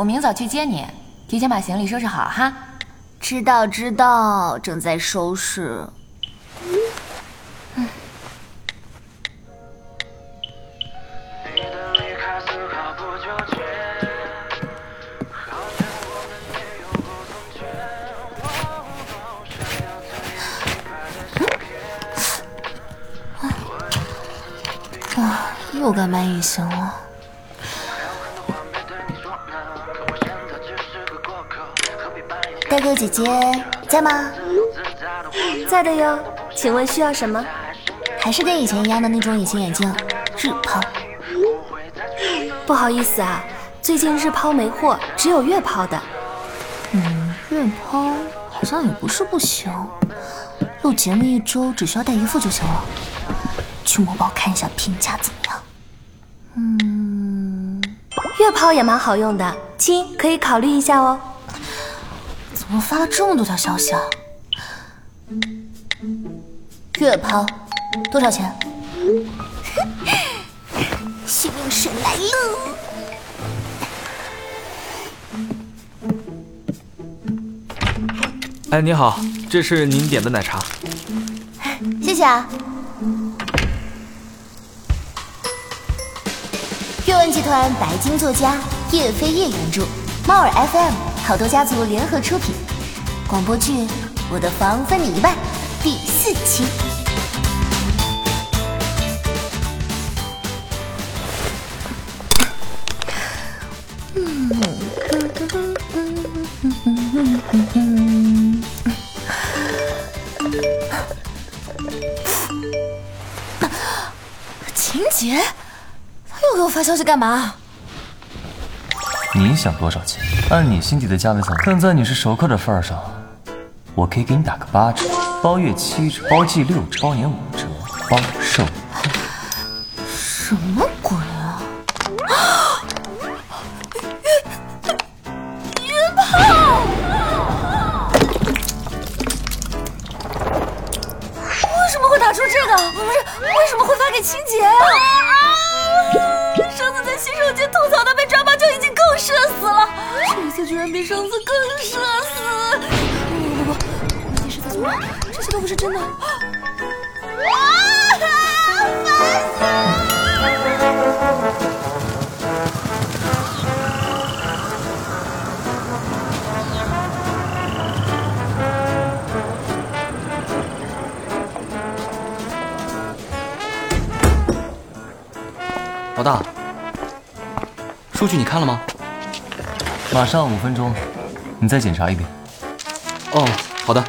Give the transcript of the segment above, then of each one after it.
我明早去接你，提前把行李收拾好哈。知道知道，正在收拾。啊，又该买隐形了。哥哥姐姐在吗？在的哟，请问需要什么？还是跟以前一样的那种隐形眼镜，日抛。不好意思啊，最近日抛没货，只有月抛的。嗯，月抛好像也不是不行，录节目一周只需要带一副就行了。去某宝看一下评价怎么样？嗯，月抛也蛮好用的，亲可以考虑一下哦。怎么发了这么多条消息啊？月抛多少钱？幸运水来喽！哎，你好，这是您点的奶茶。谢谢啊。阅文集团白金作家叶飞叶原著，猫耳 FM 好多家族联合出品，广播剧《我的房分你一半》第四期。秦杰，他又给我发消息干嘛？你想多少钱？按你心底的价位走。看在你是熟客的份上，我可以给你打个八折，包月七折，包季六折，包年五折，包售后。什么老大，数据你看了吗？马上五分钟，你再检查一遍。哦，好的。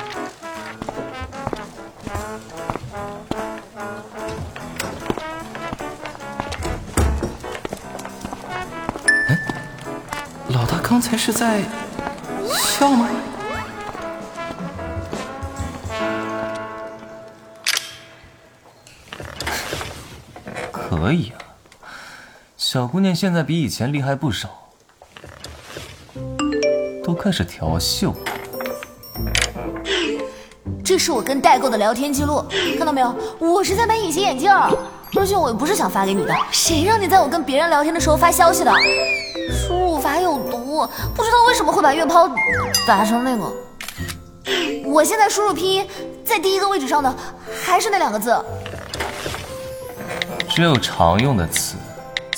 哎，老大刚才是在笑吗？可以啊，小姑娘现在比以前厉害不少，都开始调戏我。这是我跟代购的聊天记录，看到没有？我是在买隐形眼镜，而且我又不是想发给你的。谁让你在我跟别人聊天的时候发消息的？输入法有毒，不知道为什么会把月抛打成那个。我现在输入拼音，在第一个位置上的还是那两个字。只有常用的词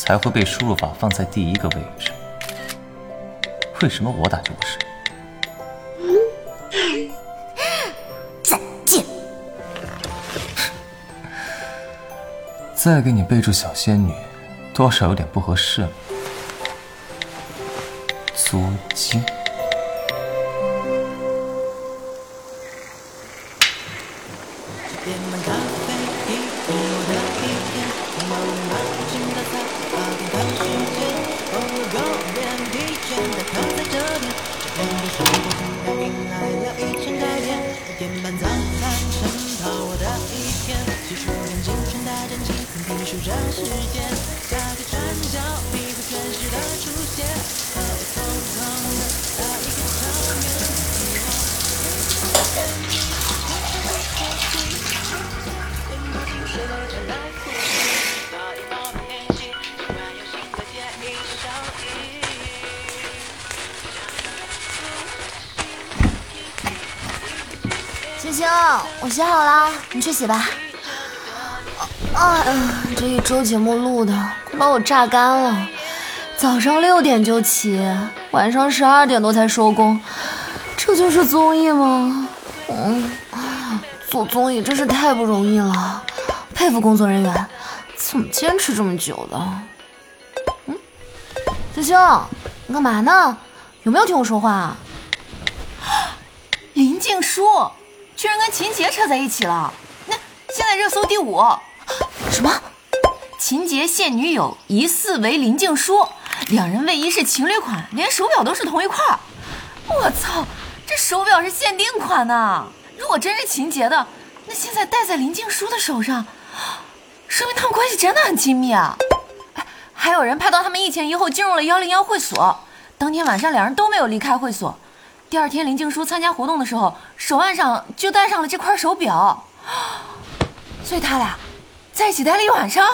才会被输入法放在第一个位置。为什么我打就不是？再见。再给你备注小仙女，多少有点不合适了。作精。我洗好了，你去洗吧。哎呀，这一周节目录的快把我榨干了。早上六点就起，晚上十二点多才收工，这就是综艺吗？嗯，做综艺真是太不容易了，佩服工作人员，怎么坚持这么久的？嗯，子星，你干嘛呢？有没有听我说话啊？林静书居然跟秦杰扯在一起了，那现在热搜第五。什么？秦杰现女友疑似为林静姝，两人卫衣是情侣款，连手表都是同一块儿。我操，这手表是限定款呢！如果真是秦杰的，那现在戴在林静姝的手上，说明他们关系真的很亲密啊！还有人拍到他们一前一后进入了幺零幺会所，当天晚上两人都没有离开会所。第二天林静书参加活动的时候，手腕上就戴上了这块手表，所以他俩在一起待了一晚上。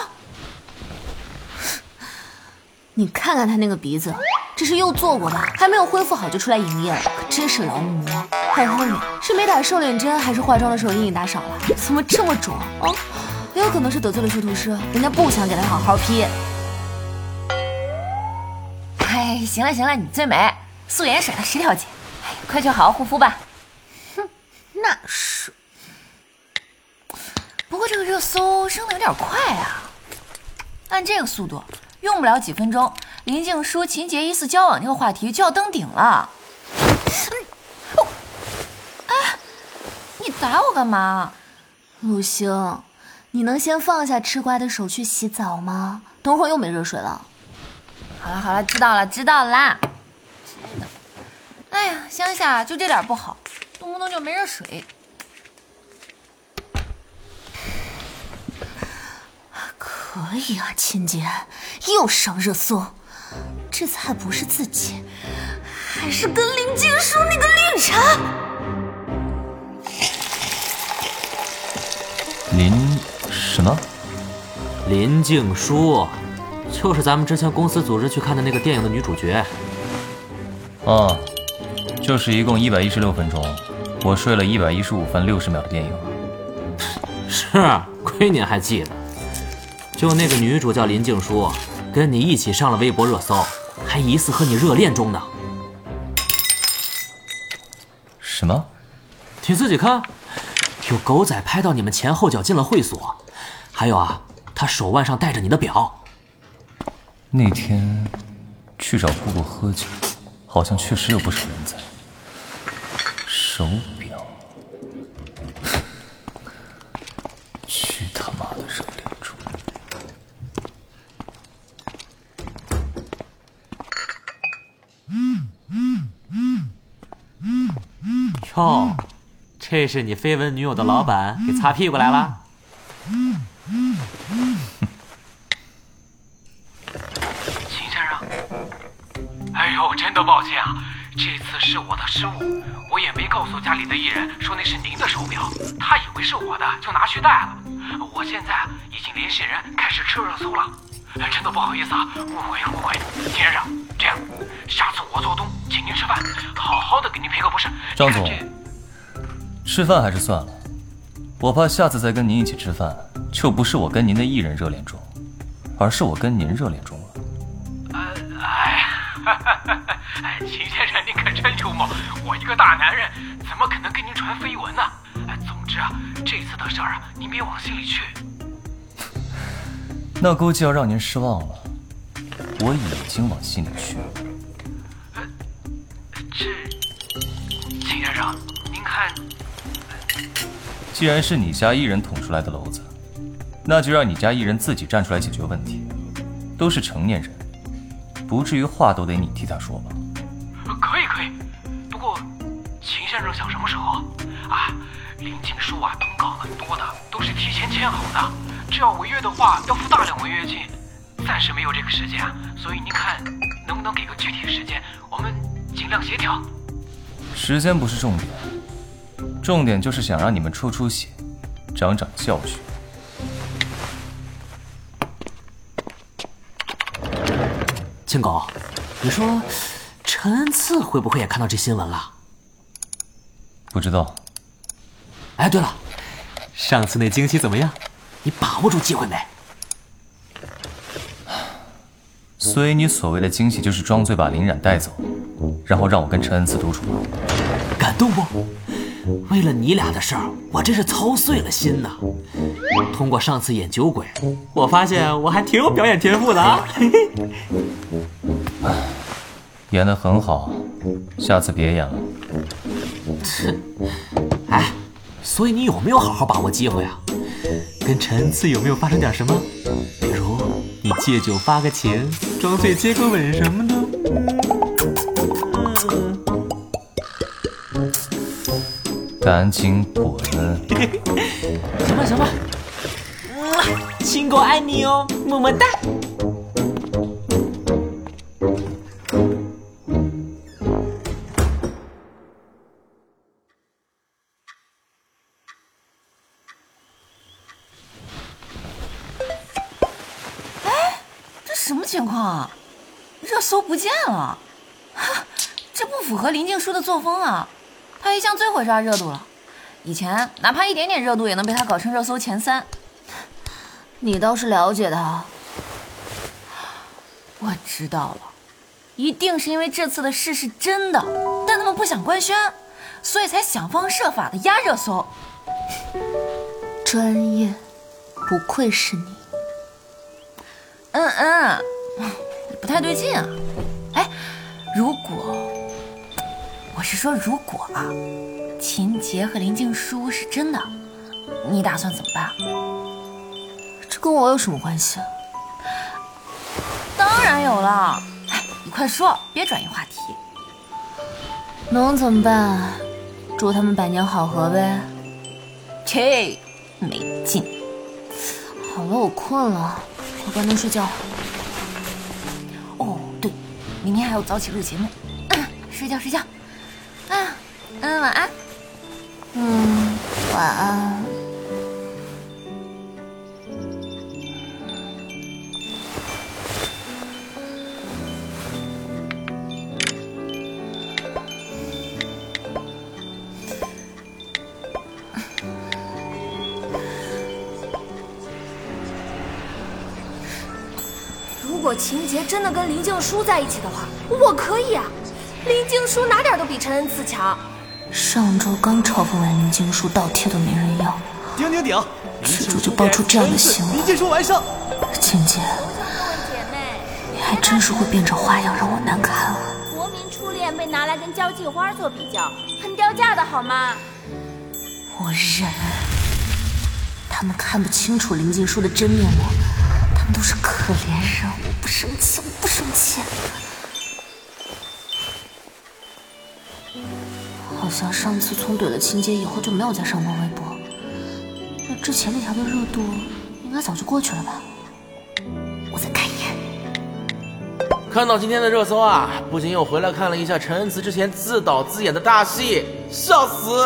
你看看他那个鼻子，这是又做过的，还没有恢复好就出来营业了，可真是劳模。还有后面是没打瘦脸针，还是化妆的时候阴影打少了？怎么这么肿啊？也有可能是得罪了修图师，人家不想给他好好 P。哎，行了行了，你最美，素颜甩了十条街。哎，快去好好护肤吧。哼，那是。不过这个热搜升的有点快啊，按这个速度。用不了几分钟，林静书、秦杰疑似交往这个话题就要登顶了。哎，你打我干嘛？陆星，你能先放下吃瓜的手去洗澡吗？等会儿又没热水了。好了好了，知道了知道啦。哎呀，乡下就这点不好，动不动就没热水。可以啊，亲姐又上热搜，这次还不是自己，还是跟林静书那个绿茶。林什么？林静书，就是咱们之前公司组织去看的那个电影的女主角。啊，就是一共一百一十六分钟，我睡了一百一十五分六十秒的电影。是，亏您还记得。就那个女主叫林静姝，跟你一起上了微博热搜，还疑似和你热恋中呢。什么？你自己看，有狗仔拍到你们前后脚进了会所，还有啊，他手腕上戴着你的表。那天去找姑姑喝酒，好像确实有不少人在。手表，去他妈的热恋中！哟，这是你绯闻女友的老板给擦屁股来了。张总，吃饭还是算了，我怕下次再跟您一起吃饭，就不是我跟您的艺人热恋中，而是我跟您热恋中了。哎，哎，秦先生您可真幽默，我一个大男人怎么可能跟您传绯闻呢？哎，总之啊，这次的事儿啊，您别往心里去。那估计要让您失望了，我已经往心里去了。既然是你家艺人捅出来的篓子，那就让你家艺人自己站出来解决问题。都是成年人，不至于话都得你替他说吧？可以可以，不过秦先生想什么时候啊？啊，林静书啊，通告很多的，都是提前签好的，这要违约的话要付大量违约金，暂时没有这个时间啊，所以您看能不能给个具体时间，我们尽量协调。时间不是重点，重点就是想让你们出出血，长长教训。青狗，你说陈恩赐会不会也看到这新闻了？不知道。哎，对了，上次那惊喜怎么样？你把握住机会没？所以你所谓的惊喜就是装醉把林冉带走，然后让我跟陈恩赐独处。感动不？为了你俩的事儿，我真是操碎了心呐。通过上次演酒鬼，我发现我还挺有表演天赋的啊。演得很好，下次别演了。哎，所以你有没有好好把握机会啊？跟陈恩赐有没有发生点什么？比如你借酒发个情，装醉接个吻什么的？赶紧滚！行吧行吧，亲狗爱你哦，么么哒。哎这什么情况啊？热搜不见了，哈，这不符合林静书的作风啊！他一向最会抓热度了，以前哪怕一点点热度也能被他搞成热搜前三。你倒是了解他。我知道了，一定是因为这次的事是真的，但他们不想官宣，所以才想方设法的压热搜。专业，不愧是你。嗯嗯，不太对劲啊！哎，如果我是说如果啊，秦杰和林静书是真的，你打算怎么办？这跟我有什么关系？当然有了！哎，你快说，别转移话题。能怎么办？祝他们百年好合呗。切，没劲。好了，我困了，快关灯睡觉。哦，对，明天还要早起录节目。嗯，睡觉睡觉。嗯嗯，晚安。嗯，晚安。如果秦杰真的跟林静书在一起的话，我可以啊。林静书哪点都比陈恩赐强。上周刚嘲讽完林静书，倒贴都没人要，顶顶顶！吃主就爆出这样的新闻。林静书完胜。秦杰，你还真是会变着花样让我难堪啊！国民初恋被拿来跟交际花做比较，很掉价的好吗？我忍。他们看不清楚林静书的真面目，他们都是可怜人。我不生气，我不生气。像上次葱怼了秦杰以后就没有再上过微博，那之前那条的热度应该早就过去了吧？我再看一眼。看到今天的热搜啊，不禁又回来看了一下陈恩慈之前自导自演的大戏，笑死！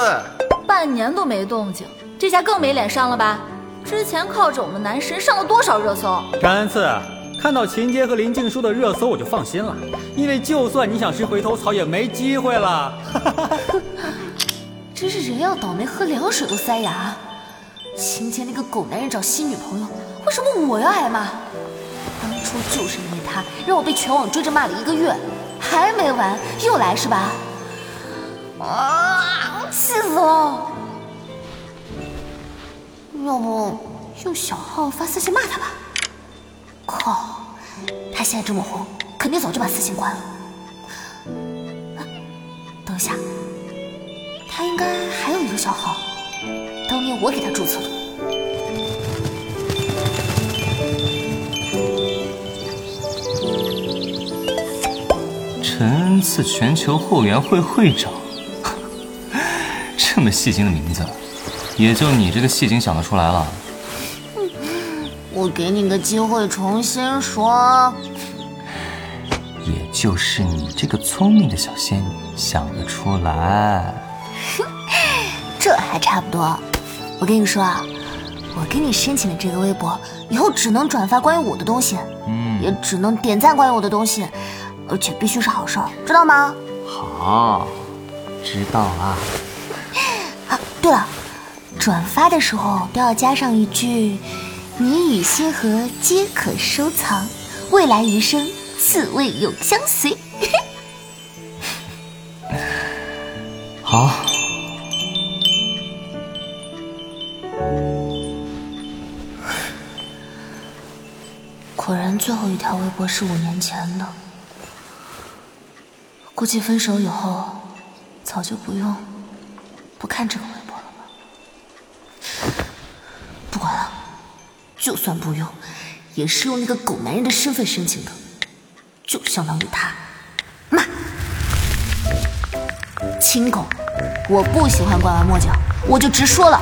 半年都没动静，这下更没脸上了吧？之前靠着我们男神上了多少热搜？陈恩赐，看到秦杰和林静书的热搜我就放心了，因为就算你想吃回头草也没机会了。真是人要倒霉喝凉水都塞牙。秦杰那个狗男人找新女朋友，为什么我要挨骂？当初就是因为他让我被全网追着骂了一个月，还没完，又来是吧？啊，气死了！要不用小号发私信骂他吧？靠，他现在这么红，肯定早就把私信关了。等一下，他应该还有一个小号，当年我给他注册的。陈恩赐全球后援会会长，这么戏精的名字，也就你这个戏精想得出来了。我给你个机会重新说。也就是你这个聪明的小仙女想得出来。这还差不多。我跟你说啊，我给你申请的这个微博，以后只能转发关于我的东西，嗯，也只能点赞关于我的东西，而且必须是好事儿，知道吗？好，知道了。啊，对了，转发的时候都要加上一句“你与星河皆可收藏，未来余生此味永相随”。好。最后一条微博是五年前的。估计分手以后，早就不用不看这个微博了吧。不管了，就算不用，也是用那个狗男人的身份申请的，就相当于他骂亲狗。我不喜欢拐弯抹角，我就直说了。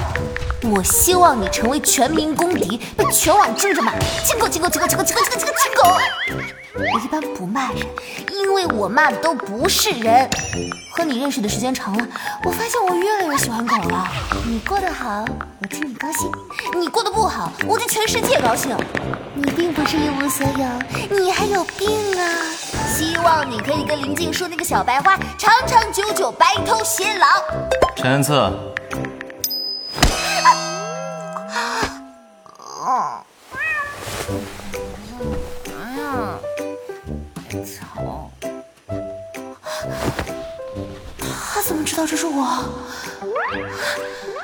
我希望你成为全民公敌，被全网争着骂。亲狗，亲狗，亲狗，亲狗，亲狗，亲狗，亲狗，我一般不骂人，因为我骂的都不是人。和你认识的时间长了，我发现我越来越喜欢狗了。你过得好，我替你高兴；你过得不好，我替全世界高兴。你并不是一无所有，你还有病啊！希望你可以跟林静说那个小白花长长久久，白头偕老。陈恩赐！我？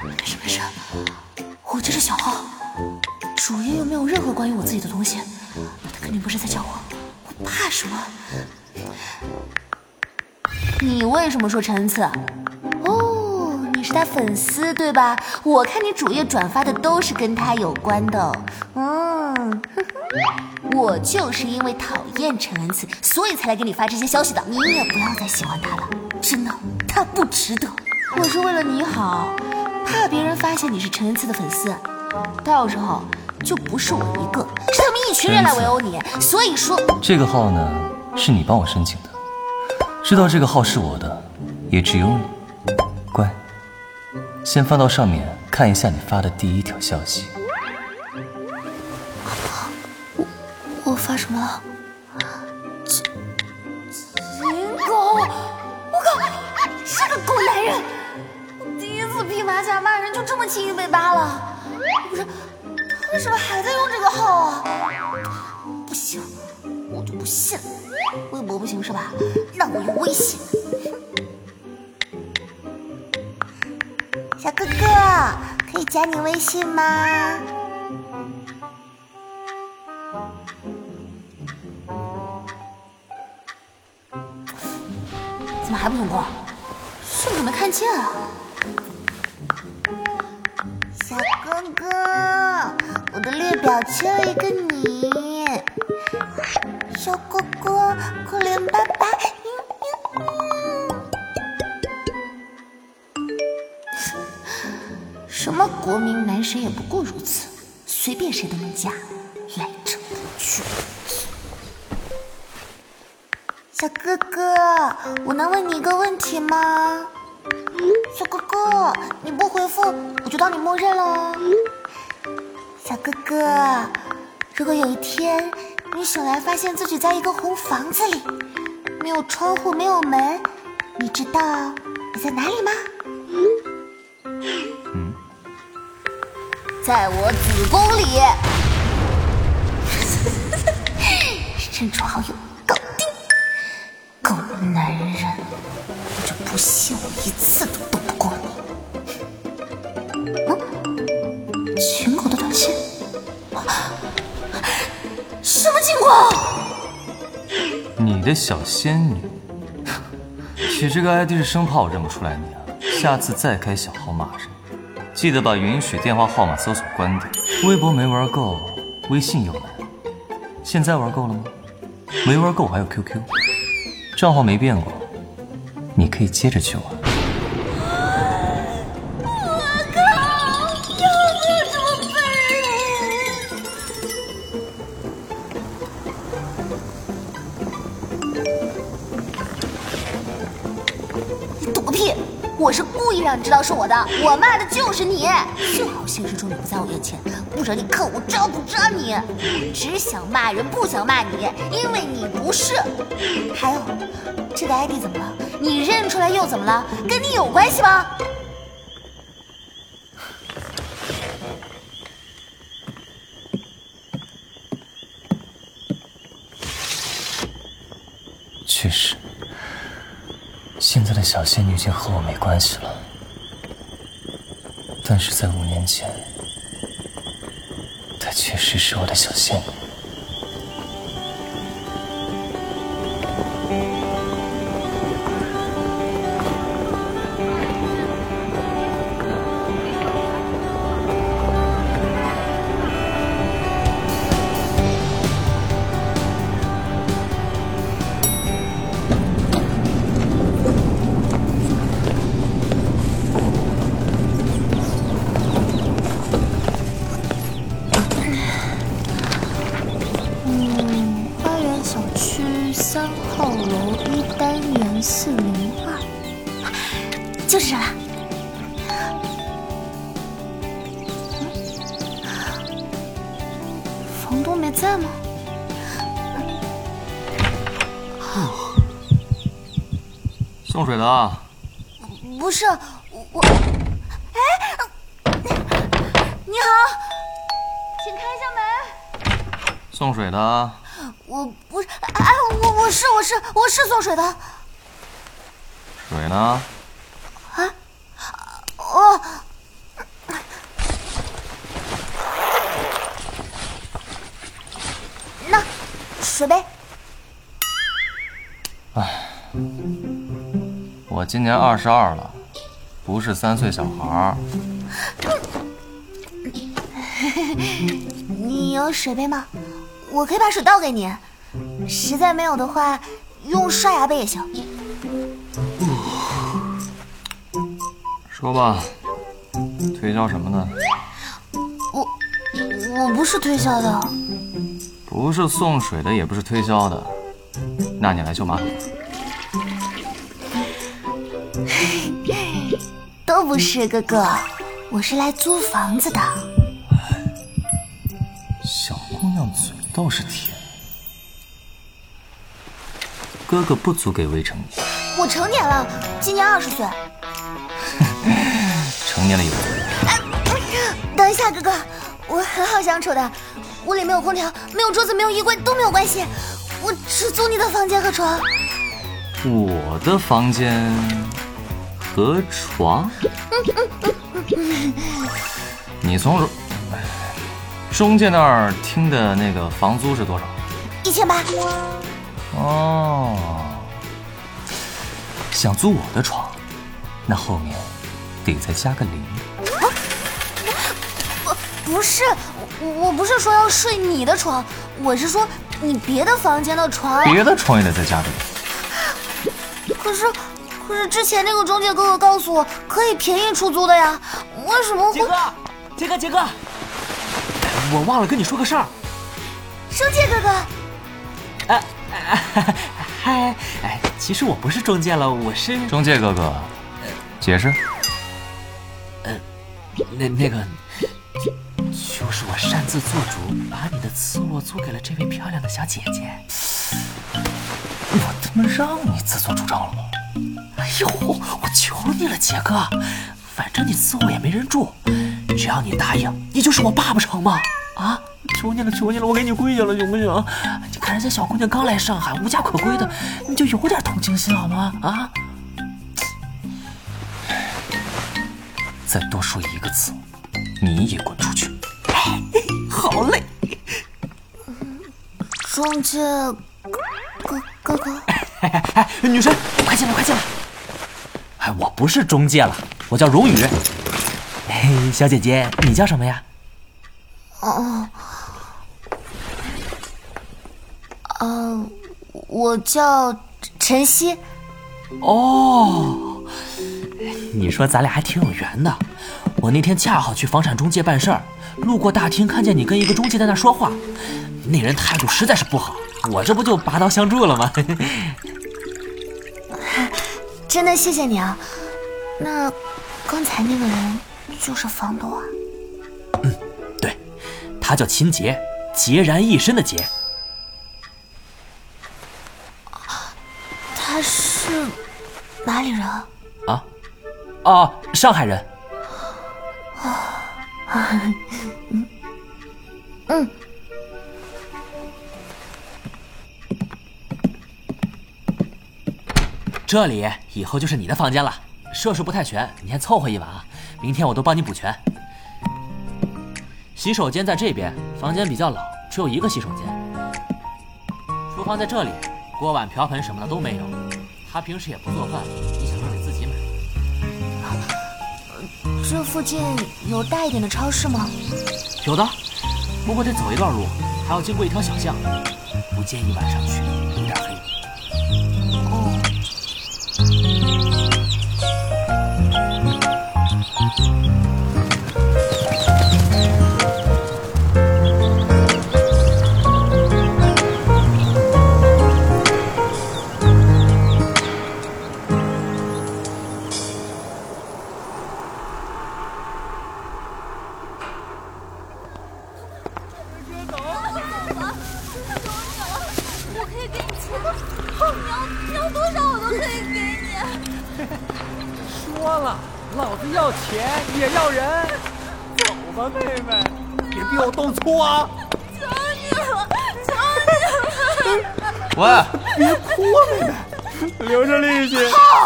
没事没事，我这是小号，主页又没有任何关于我自己的东西，他肯定不是在叫我。我怕什么？你为什么说陈恩赐？哦，你是他粉丝对吧？我看你主页转发的都是跟他有关的。嗯。我就是因为讨厌陈恩赐，所以才来给你发这些消息的。你也不要再喜欢他了，真的，他不值得。我是为了你好，怕别人发现你是陈恩赐的粉丝，到时候就不是我一个，是他们一群人来围殴你。所以说，这个号呢，是你帮我申请的，知道这个号是我的，也只有你。乖，先翻到上面看一下你发的第一条消息。我我发什么了？马甲骂人就这么轻易被扒了。不是，他为什么还在用这个号啊？不行，我就不信。微博不行是吧？那我用微信。小哥哥，可以加你微信吗？怎么还不通过？是不是没看见啊？哥，我的列表缺了一个你。小哥哥，可怜爸爸。什么国民男神也不过如此，随便谁都能加，来者不拒。小哥哥，我能问你一个问题吗？小哥哥，你不回复，我就当你默认了。小哥哥，如果有一天你醒来发现自己在一个红房子里，没有窗户，没有门，你知道你在哪里吗？嗯，在我子宫里。删除好友。狗男人，我就不信我一次都斗写小仙女，取这个 ID 是生怕我认不出来你啊！下次再开小号骂人，记得把允许电话号码搜索关掉。微博没玩够，微信又来了，现在玩够了吗？没玩够还有 QQ。账号没变过，你可以接着去玩。是我的我骂的就是你。幸好现实中你不在我面前不然你看我扎不扎你。只想骂人不想骂你因为你不是。还有这个 id 怎么了？你认出来又怎么了？跟你有关系吗？确实现在的小仙女已经和我没关系了。但是在五年前，她确实是我的小仙女。房东没在吗？送水的啊，不是，我我，哎，你好，请开一下门。送水的啊。我不是，哎，我我是我是我是送水的。水呢？今年二十二了，不是三岁小孩儿。你有水杯吗？我可以把水倒给你。实在没有的话，用刷牙杯也行。说吧，推销什么呢？我我不是推销的，不是送水的，也不是推销的，那你来修马桶？都不是哥哥，我是来租房子的。小姑娘嘴倒是甜。哥哥不租给未成年，我成年了，今年二十岁。成年了有责任。等一下，哥哥，我很好相处的，屋里没有空调，没有桌子，没有衣柜都没有关系，我只租你的房间和床。我的房间和床，你从中介那儿听的那个房租是多少？一千八，哦，想租我的床，那后面得再加个零。不是，我我不是说要睡你的床，我是说你别的房间的床。别的床也得再加个零。可是之前那个中介哥哥告诉我可以便宜出租的呀，为什么会？杰哥，杰哥，杰哥，我忘了跟你说个事儿。中介哥哥，哎哎嗨，哎，其实我不是中介了，我是中介哥哥，解释。呃那那个，就是我擅自做主，把你的次卧租给了这位漂亮的小姐姐。我他妈让你自作主张了吗？哎呦，我求你了，杰哥，反正你伺候也没人住，只要你答应，你就是我爸不成吗？啊，求你了，求你了，我给你跪下了，行不行？你看人家小姑娘刚来上海，无家可归的，你就有点同情心好吗？啊，再多说一个字，你也滚出去！好嘞。中介哥哥哥，哎哎，女神，快进来，快进来！哎，我不是中介了，我叫荣宇。嘿，小姐姐，你叫什么呀？哦，呃，我叫晨曦。哦，你说咱俩还挺有缘的。我那天恰好去房产中介办事儿，路过大厅，看见你跟一个中介在那说话，那人态度实在是不好，我这不就拔刀相助了吗？真的谢谢你啊。那刚才那个人就是房东啊？嗯对，他叫秦杰，孑然一身的孑。他是哪里人？啊？哦，上海人。这里以后就是你的房间了，设施不太全，你先凑合一晚啊，明天我都帮你补全。洗手间在这边，房间比较老，只有一个洗手间。厨房在这里，锅碗瓢盆什么的都没有。他平时也不做饭，你想就得自己买。这附近有大一点的超市吗？有的，不过得走一段路，还要经过一条小巷，不建议晚上去，给你钱，你要你要多少我都可以给你。说了，老子要钱也要人。走吧，妹妹，别逼我动粗啊！求你了，求你了！喂，别哭啊，妹妹，留着力气，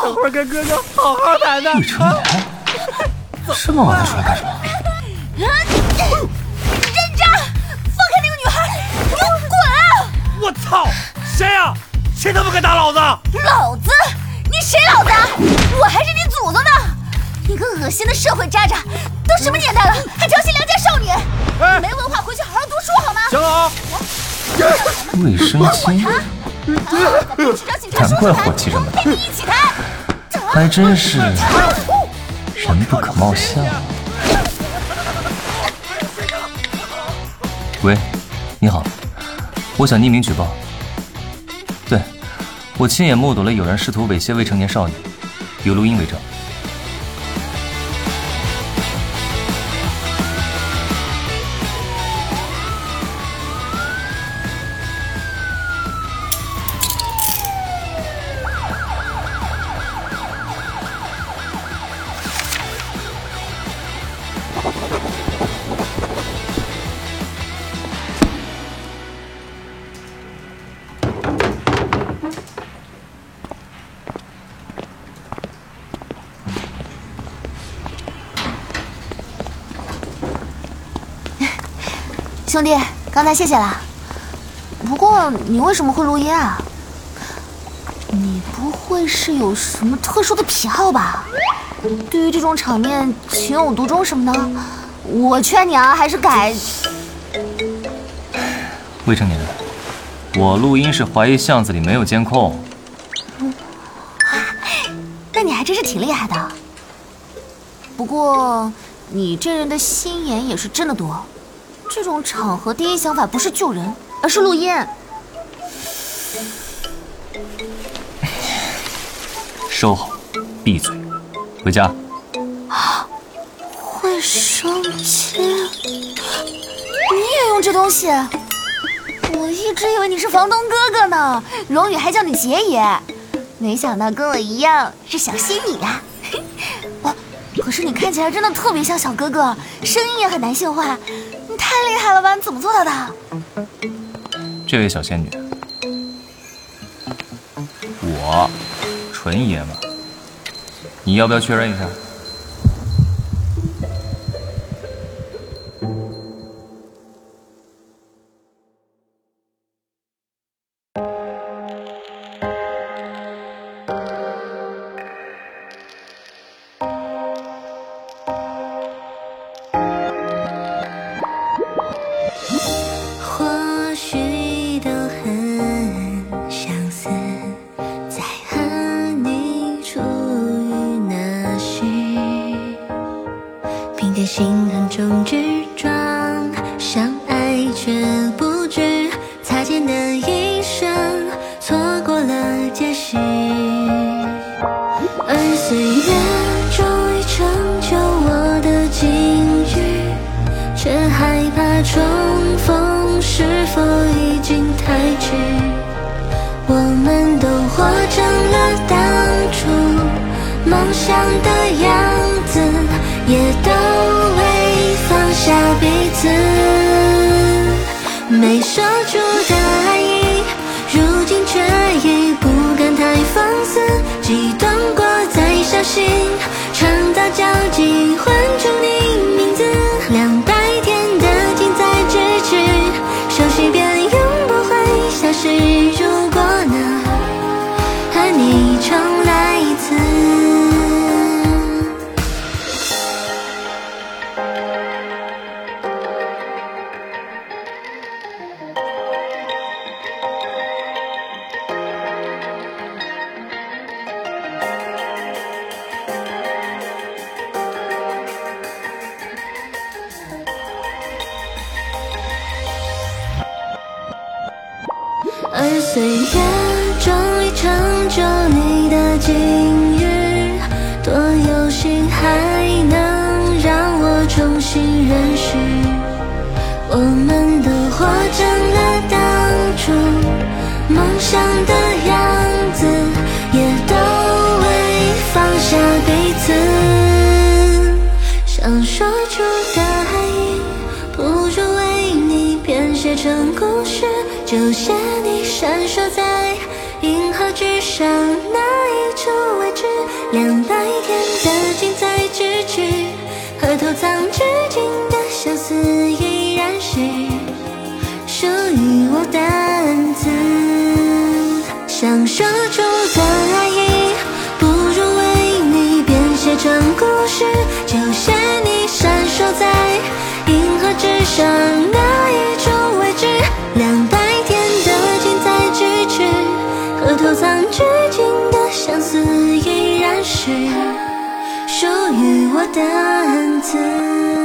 等会儿跟哥哥好好谈谈。玉成年，这么晚了出来干什么？谁他妈敢打老子？老子？你谁老子啊？我还是你祖宗呢！你个恶心的社会渣渣，都什么年代了，还调戏良家少女？哎没文化，回去好好读书好吗？行了啊，卫生巾，我去找警察叔难怪叔谈，火气这么大陪你一起谈。还真是人不可貌相。喂，你好，我想匿名举报。我亲眼目睹了有人试图猥亵未成年少女，有录音为证。弟，刚才谢谢啦。不过你为什么会录音啊？你不会是有什么特殊的癖好吧？对于这种场面情有独钟什么的，我劝你啊，还是改。未成年，我录音是怀疑巷子里没有监控。那你还真是挺厉害的。不过你这人的心眼也是真的多。这种场合第一想法不是救人，而是录音。收好，闭嘴，回家。会生气，你也用这东西？我一直以为你是房东哥哥呢，荣宇还叫你杰爷，没想到跟我一样是小仙女呀、哦，可是你看起来真的特别像小哥哥，声音也很男性化，你厉害了吧？你怎么做到的？这位小仙女，我纯爷们，你要不要确认一下？初的爱意，如今却已不敢太放肆，激动过再小心，创造交集，换出你。在银河之上那一种未知两百天的近在咫尺和偷藏至今的相思依然是属于我的恩赐